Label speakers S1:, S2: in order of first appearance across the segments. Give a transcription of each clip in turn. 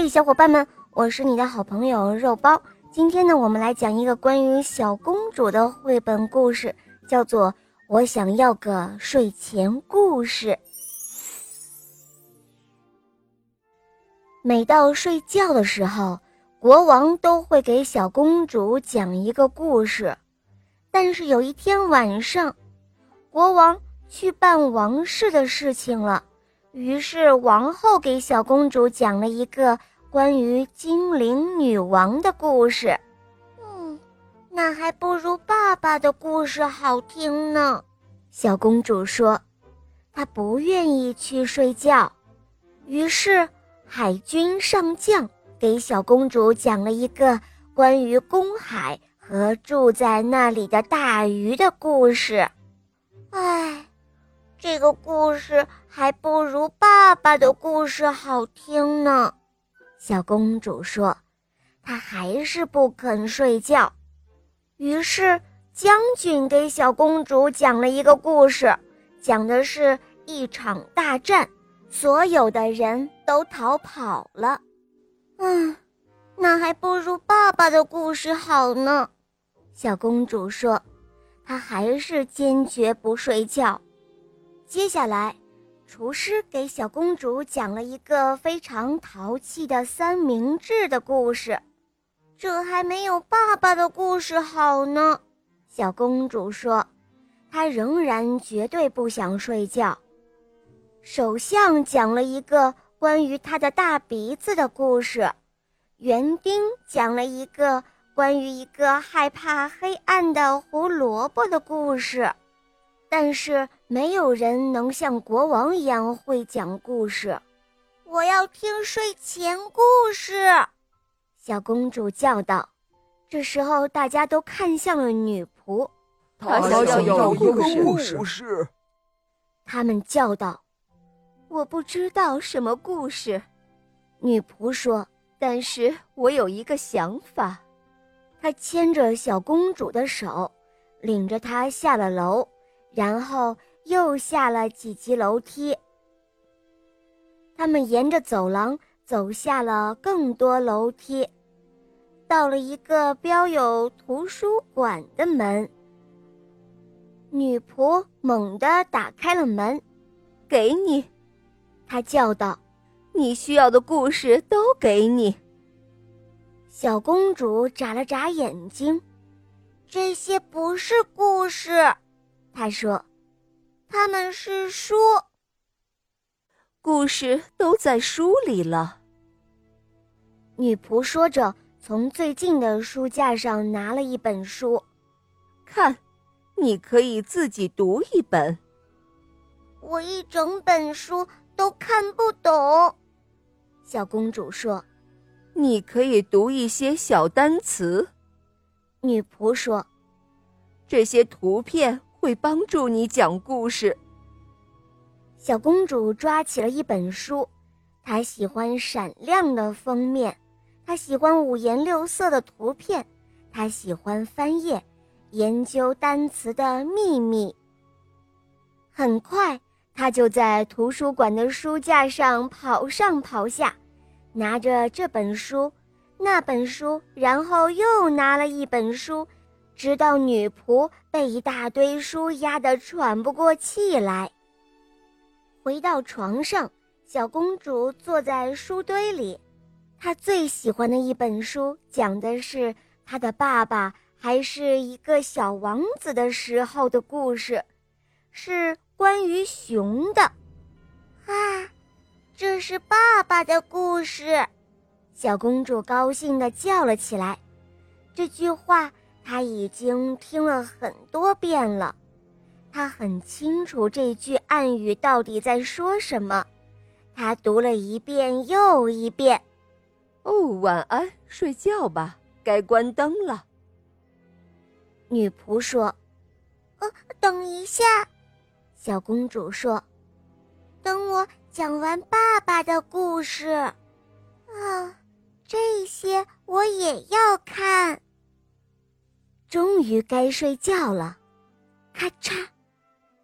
S1: 嘿，小伙伴们，我是你的好朋友肉包。今天呢，我们来讲一个关于小公主的绘本故事，叫做《我想要个睡前故事》。每到睡觉的时候，国王都会给小公主讲一个故事。但是有一天晚上，国王去办王室的事情了。于是，王后给小公主讲了一个关于精灵女王的故事。
S2: 嗯，那还不如爸爸的故事好听呢。
S1: 小公主说：“她不愿意去睡觉。”于是，海军上将给小公主讲了一个关于公海和住在那里的大鱼的故事。
S2: 唉。这个故事还不如爸爸的故事好听呢，
S1: 小公主说，她还是不肯睡觉。于是将军给小公主讲了一个故事，讲的是一场大战，所有的人都逃跑了。
S2: 嗯，那还不如爸爸的故事好呢，
S1: 小公主说，她还是坚决不睡觉。接下来，厨师给小公主讲了一个非常淘气的三明治的故事，
S2: 这还没有爸爸的故事好呢。
S1: 小公主说，她仍然绝对不想睡觉。首相讲了一个关于他的大鼻子的故事，园丁讲了一个关于一个害怕黑暗的胡萝卜的故事。但是没有人能像国王一样会讲故事。
S2: 我要听睡前故事，
S1: 小公主叫道。这时候，大家都看向了女仆。
S3: 她想要一个故事。
S1: 他们叫道：“我不知道什么故事。”女仆说：“但是我有一个想法。”她牵着小公主的手，领着她下了楼。然后又下了几级楼梯。他们沿着走廊走下了更多楼梯，到了一个标有图书馆的门。女仆猛地打开了门，“给你！”她叫道，“你需要的故事都给你。”小公主眨了眨眼睛，“
S2: 这些不是故事。”
S1: 他说：“
S2: 他们是书，
S4: 故事都在书里了。”
S1: 女仆说着，从最近的书架上拿了一本书，
S4: 看，你可以自己读一本。
S2: 我一整本书都看不懂。
S1: 小公主说：“
S4: 你可以读一些小单词。”
S1: 女仆说：“
S4: 这些图片。”会帮助你讲故事。
S1: 小公主抓起了一本书，她喜欢闪亮的封面，她喜欢五颜六色的图片，她喜欢翻页，研究单词的秘密。很快，她就在图书馆的书架上跑上跑下，拿着这本书、那本书，然后又拿了一本书。直到女仆被一大堆书压得喘不过气来。回到床上，小公主坐在书堆里，她最喜欢的一本书讲的是她的爸爸还是一个小王子的时候的故事，是关于熊的。
S2: 啊，这是爸爸的故事！
S1: 小公主高兴地叫了起来。这句话。他已经听了很多遍了，他很清楚这句暗语到底在说什么。他读了一遍又一遍。
S4: 哦，晚安，睡觉吧，该关灯了。
S1: 女仆说：“
S2: 呃，等一下。”
S1: 小公主说：“
S2: 等我讲完爸爸的故事。”啊，这些我也要看。
S1: 终于该睡觉了，咔嚓，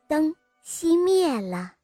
S1: 灯熄灭了。